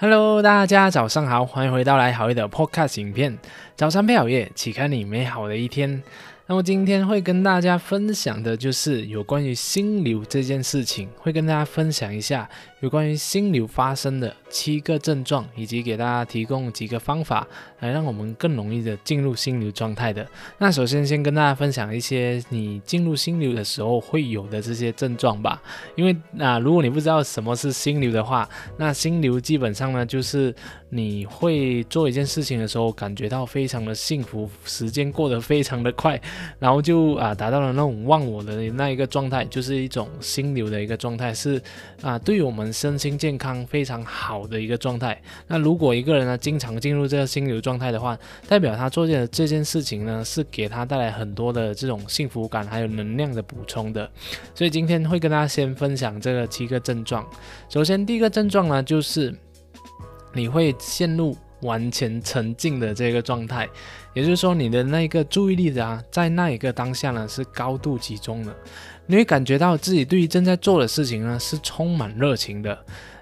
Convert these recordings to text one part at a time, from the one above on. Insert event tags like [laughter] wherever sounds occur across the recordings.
Hello，大家早上好，欢迎回到来好夜的 Podcast 影片。早上配好夜，启开你美好的一天。那么今天会跟大家分享的就是有关于心流这件事情，会跟大家分享一下有关于心流发生的七个症状，以及给大家提供几个方法，来让我们更容易的进入心流状态的。那首先先跟大家分享一些你进入心流的时候会有的这些症状吧。因为那如果你不知道什么是心流的话，那心流基本上呢就是你会做一件事情的时候感觉到非常的幸福，时间过得非常的快。然后就啊达到了那种忘我的那一个状态，就是一种心流的一个状态，是啊对于我们身心健康非常好的一个状态。那如果一个人呢经常进入这个心流状态的话，代表他做的这件事情呢是给他带来很多的这种幸福感还有能量的补充的。所以今天会跟大家先分享这个七个症状。首先第一个症状呢就是你会陷入。完全沉浸的这个状态，也就是说，你的那个注意力啊，在那一个当下呢，是高度集中的。你会感觉到自己对于正在做的事情呢，是充满热情的。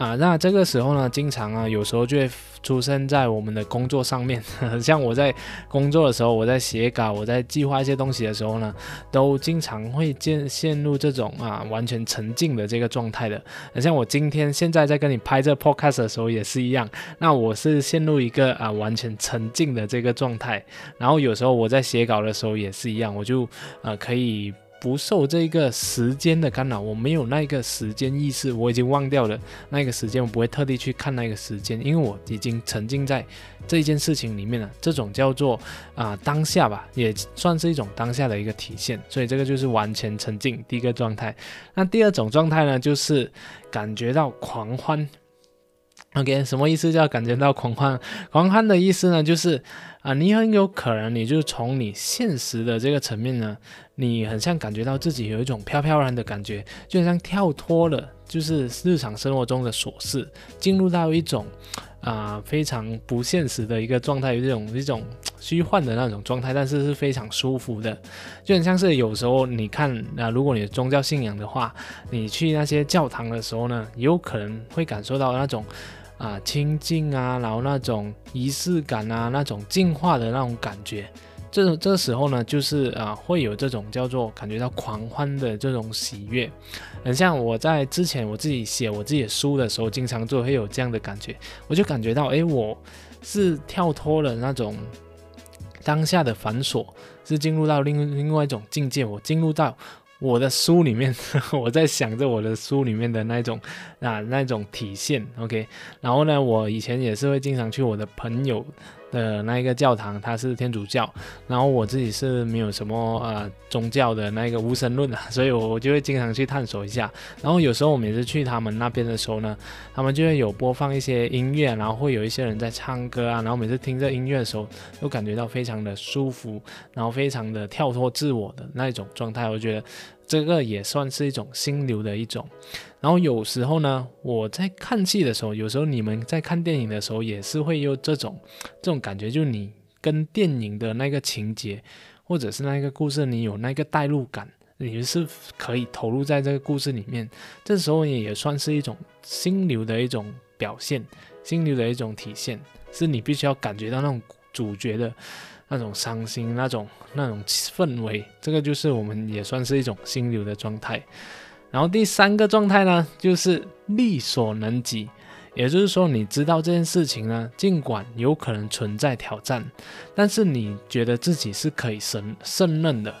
啊，那这个时候呢，经常啊，有时候就会出现在我们的工作上面。[laughs] 像我在工作的时候，我在写稿，我在计划一些东西的时候呢，都经常会陷陷入这种啊完全沉浸的这个状态的。像我今天现在在跟你拍这 podcast 的时候也是一样。那我是陷入一个啊完全沉浸的这个状态。然后有时候我在写稿的时候也是一样，我就呃可以。不受这个时间的干扰，我没有那个时间意识，我已经忘掉了那个时间，我不会特地去看那个时间，因为我已经沉浸在这一件事情里面了。这种叫做啊当下吧，也算是一种当下的一个体现。所以这个就是完全沉浸第一个状态。那第二种状态呢，就是感觉到狂欢。OK，什么意思叫感觉到狂欢？狂欢的意思呢，就是啊，你很有可能，你就从你现实的这个层面呢，你很像感觉到自己有一种飘飘然的感觉，就好像跳脱了，就是日常生活中的琐事，进入到一种啊非常不现实的一个状态，有这种一种虚幻的那种状态，但是是非常舒服的，就很像是有时候你看啊，如果你宗教信仰的话，你去那些教堂的时候呢，有可能会感受到那种。啊，清净啊，然后那种仪式感啊，那种净化的那种感觉，这这时候呢，就是啊，会有这种叫做感觉到狂欢的这种喜悦。很像我在之前我自己写我自己的书的时候，经常就会有这样的感觉，我就感觉到，哎，我是跳脱了那种当下的繁琐，是进入到另另外一种境界，我进入到。我的书里面，[laughs] 我在想着我的书里面的那种啊那种体现，OK。然后呢，我以前也是会经常去我的朋友。的那一个教堂，它是天主教，然后我自己是没有什么呃宗教的那个无神论的，[laughs] 所以我就会经常去探索一下。然后有时候我每次去他们那边的时候呢，他们就会有播放一些音乐，然后会有一些人在唱歌啊，然后每次听着音乐的时候，都感觉到非常的舒服，然后非常的跳脱自我的那一种状态，我觉得。这个也算是一种心流的一种，然后有时候呢，我在看戏的时候，有时候你们在看电影的时候，也是会有这种这种感觉，就你跟电影的那个情节，或者是那个故事，你有那个代入感，你是可以投入在这个故事里面，这时候也也算是一种心流的一种表现，心流的一种体现，是你必须要感觉到那种主角的。那种伤心，那种那种氛围，这个就是我们也算是一种心流的状态。然后第三个状态呢，就是力所能及，也就是说，你知道这件事情呢，尽管有可能存在挑战，但是你觉得自己是可以胜胜任的。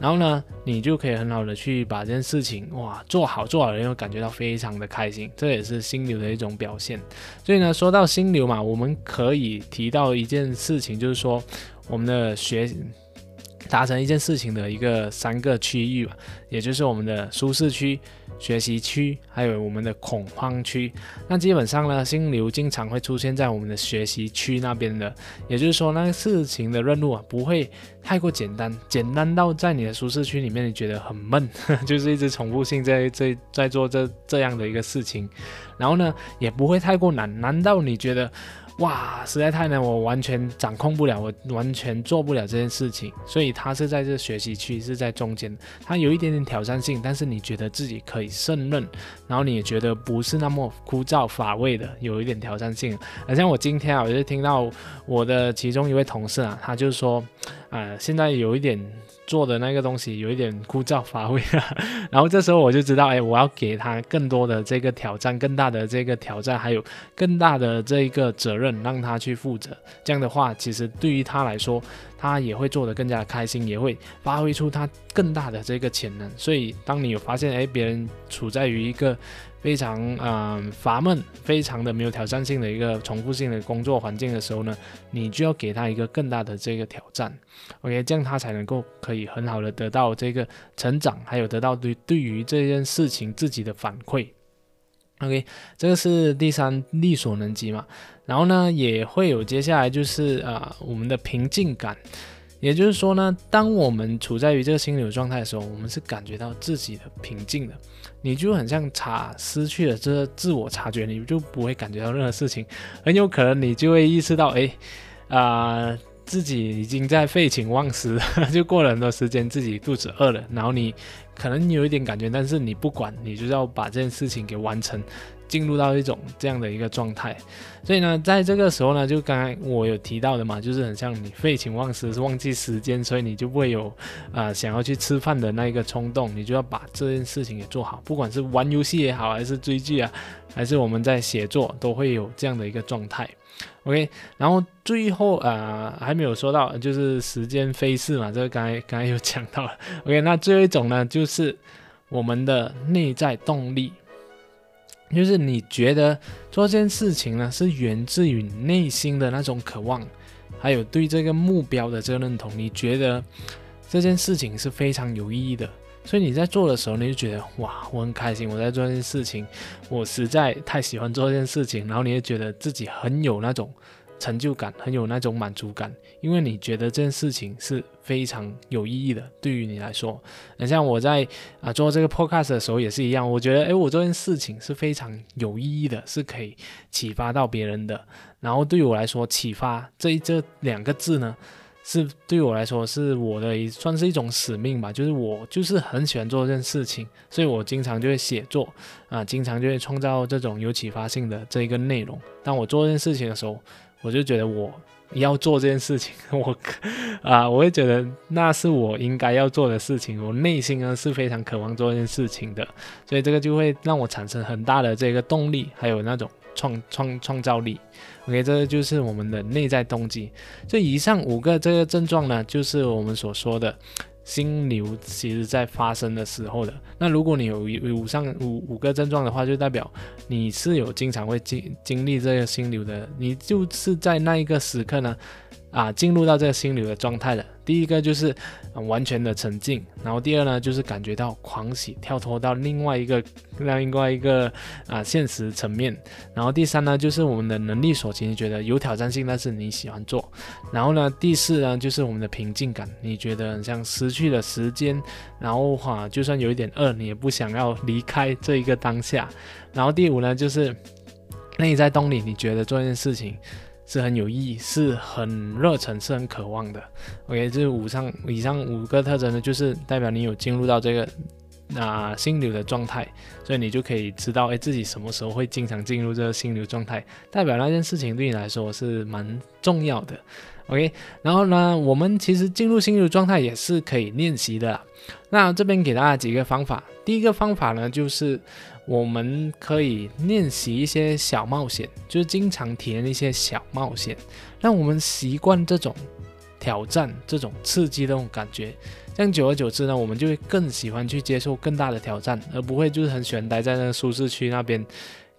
然后呢，你就可以很好的去把这件事情哇做好，做好了又感觉到非常的开心，这也是心流的一种表现。所以呢，说到心流嘛，我们可以提到一件事情，就是说。我们的学达成一件事情的一个三个区域吧，也就是我们的舒适区、学习区，还有我们的恐慌区。那基本上呢，心流经常会出现在我们的学习区那边的，也就是说，那个事情的任务啊，不会太过简单，简单到在你的舒适区里面你觉得很闷，[laughs] 就是一直重复性在在在做这这样的一个事情。然后呢，也不会太过难，难到你觉得哇，实在太难，我完全掌控不了，我完全做不了这件事情。所以他是在这学习区，是在中间，他有一点点挑战性，但是你觉得自己可以胜任，然后你也觉得不是那么枯燥乏味的，有一点挑战性。好像我今天啊，我就听到我的其中一位同事啊，他就说，啊，现在有一点。做的那个东西有一点枯燥乏味了，[laughs] 然后这时候我就知道，哎，我要给他更多的这个挑战，更大的这个挑战，还有更大的这一个责任，让他去负责。这样的话，其实对于他来说，他也会做得更加开心，也会发挥出他更大的这个潜能。所以，当你有发现，哎，别人处在于一个。非常嗯乏闷，非常的没有挑战性的一个重复性的工作环境的时候呢，你就要给他一个更大的这个挑战，OK，这样他才能够可以很好的得到这个成长，还有得到对对于这件事情自己的反馈，OK，这个是第三力所能及嘛，然后呢也会有接下来就是啊我们的平静感。也就是说呢，当我们处在于这个心流状态的时候，我们是感觉到自己的平静的。你就很像察失去了这自我察觉，你就不会感觉到任何事情。很有可能你就会意识到，哎，啊，自己已经在废寝忘食，[laughs] 就过了很多时间，自己肚子饿了，然后你可能有一点感觉，但是你不管，你就要把这件事情给完成。进入到一种这样的一个状态，所以呢，在这个时候呢，就刚才我有提到的嘛，就是很像你废寝忘食，是忘记时间，所以你就不会有啊想要去吃饭的那一个冲动，你就要把这件事情给做好，不管是玩游戏也好，还是追剧啊，还是我们在写作，都会有这样的一个状态。OK，然后最后啊还没有说到，就是时间飞逝嘛，这个刚才刚才有讲到了。OK，那最后一种呢，就是我们的内在动力。就是你觉得做这件事情呢，是源自于内心的那种渴望，还有对这个目标的这个认同。你觉得这件事情是非常有意义的，所以你在做的时候，你就觉得哇，我很开心，我在做这件事情，我实在太喜欢做这件事情，然后你也觉得自己很有那种。成就感很有那种满足感，因为你觉得这件事情是非常有意义的，对于你来说，很像我在啊做这个 podcast 的时候也是一样，我觉得诶，我这件事情是非常有意义的，是可以启发到别人的。然后对于我来说，启发这这两个字呢，是对我来说是我的算是一种使命吧，就是我就是很喜欢做这件事情，所以我经常就会写作啊，经常就会创造这种有启发性的这一个内容。当我做这件事情的时候。我就觉得我要做这件事情，[laughs] 我啊，我会觉得那是我应该要做的事情。我内心呢是非常渴望做这件事情的，所以这个就会让我产生很大的这个动力，还有那种创创创造力。OK，这个就是我们的内在动机。这以上五个这个症状呢，就是我们所说的。心流其实在发生的时候的，那如果你有五上五五个症状的话，就代表你是有经常会经经历这个心流的，你就是在那一个时刻呢。啊，进入到这个心流的状态了。第一个就是完全的沉静，然后第二呢就是感觉到狂喜，跳脱到另外一个另外一个啊现实层面。然后第三呢就是我们的能力所及，你觉得有挑战性，但是你喜欢做。然后呢第四呢就是我们的平静感，你觉得很像失去了时间，然后哈就算有一点饿，你也不想要离开这一个当下。然后第五呢就是内在动力，你觉得做一件事情。是很有意义，是很热忱，是很渴望的。OK，这五上以上五个特征呢，就是代表你有进入到这个啊心流的状态，所以你就可以知道，哎，自己什么时候会经常进入这个心流状态，代表那件事情对你来说是蛮重要的。OK，然后呢，我们其实进入心流状态也是可以练习的。那这边给大家几个方法，第一个方法呢，就是。我们可以练习一些小冒险，就是经常体验一些小冒险，让我们习惯这种挑战、这种刺激的那种感觉。这样久而久之呢，我们就会更喜欢去接受更大的挑战，而不会就是很喜欢待在那个舒适区那边，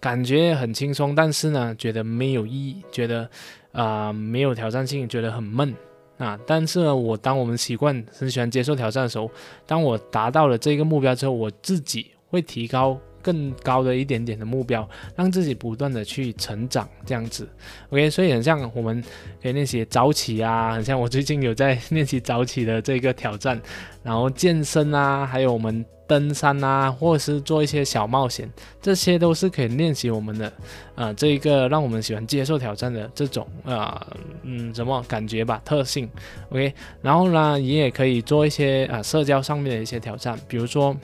感觉很轻松，但是呢，觉得没有意义，觉得啊没有挑战性，觉得很闷啊。但是呢，我当我们习惯很喜欢接受挑战的时候，当我达到了这个目标之后，我自己会提高。更高的一点点的目标，让自己不断的去成长，这样子。OK，所以很像我们可以练习早起啊，很像我最近有在练习早起的这个挑战，然后健身啊，还有我们。登山啊，或者是做一些小冒险，这些都是可以练习我们的，呃，这一个让我们喜欢接受挑战的这种，呃，嗯，什么感觉吧，特性，OK。然后呢，你也可以做一些啊社交上面的一些挑战，比如说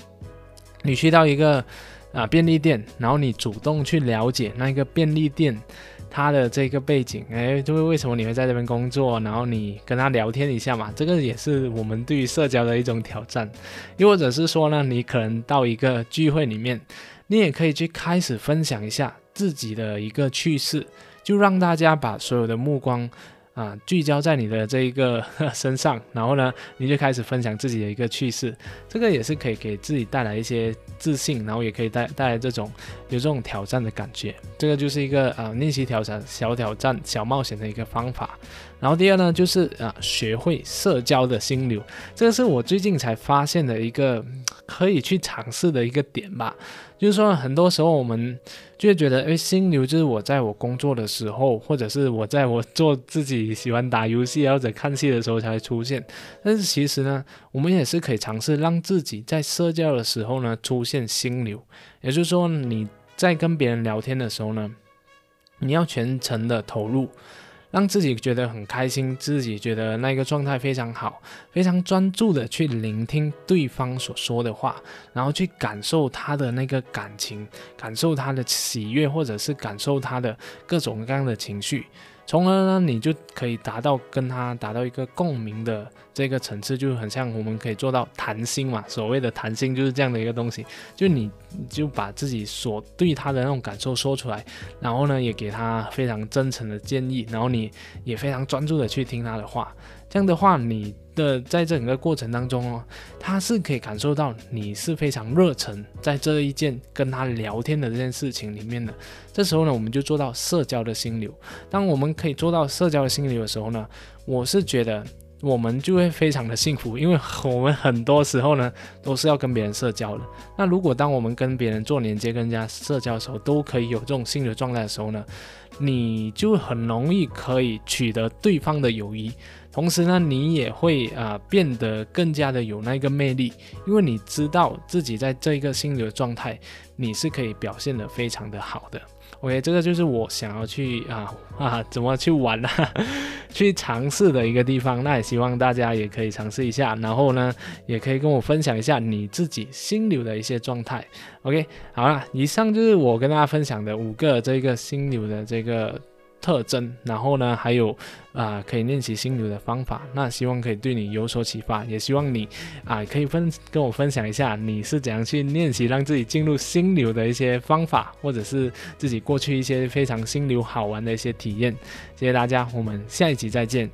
你去到一个啊便利店，然后你主动去了解那个便利店。他的这个背景，哎，就是为什么你会在这边工作？然后你跟他聊天一下嘛，这个也是我们对于社交的一种挑战。又或者是说呢，你可能到一个聚会里面，你也可以去开始分享一下自己的一个趣事，就让大家把所有的目光。啊，聚焦在你的这一个 [laughs] 身上，然后呢，你就开始分享自己的一个趣事，这个也是可以给自己带来一些自信，然后也可以带带来这种有这种挑战的感觉，这个就是一个啊练习挑战、小挑战、小冒险的一个方法。然后第二呢，就是啊学会社交的心流，这个是我最近才发现的一个可以去尝试的一个点吧。就是说，很多时候我们就会觉得，哎，心流就是我在我工作的时候，或者是我在我做自己喜欢打游戏或者看戏的时候才会出现。但是其实呢，我们也是可以尝试让自己在社交的时候呢出现心流。也就是说，你在跟别人聊天的时候呢，你要全程的投入。让自己觉得很开心，自己觉得那个状态非常好，非常专注的去聆听对方所说的话，然后去感受他的那个感情，感受他的喜悦，或者是感受他的各种各样的情绪。从而呢，你就可以达到跟他达到一个共鸣的这个层次，就很像我们可以做到谈心嘛。所谓的谈心就是这样的一个东西，就你就把自己所对他的那种感受说出来，然后呢，也给他非常真诚的建议，然后你也非常专注的去听他的话。这样的话，你的在整个过程当中哦，他是可以感受到你是非常热忱在这一件跟他聊天的这件事情里面的。这时候呢，我们就做到社交的心流。当我们可以做到社交的心流的时候呢，我是觉得我们就会非常的幸福，因为 [laughs] 我们很多时候呢都是要跟别人社交的。那如果当我们跟别人做连接、跟人家社交的时候，都可以有这种心流状态的时候呢，你就很容易可以取得对方的友谊。同时呢，你也会啊变得更加的有那个魅力，因为你知道自己在这一个心流状态，你是可以表现的非常的好的。OK，这个就是我想要去啊 [laughs] 啊怎么去玩啊，[laughs] 去尝试的一个地方。那也希望大家也可以尝试一下，然后呢，也可以跟我分享一下你自己心流的一些状态。OK，好了，以上就是我跟大家分享的五个这个心流的这个。特征，然后呢，还有啊，可以练习心流的方法。那希望可以对你有所启发，也希望你啊，可以分跟我分享一下你是怎样去练习让自己进入心流的一些方法，或者是自己过去一些非常心流好玩的一些体验。谢谢大家，我们下一集再见。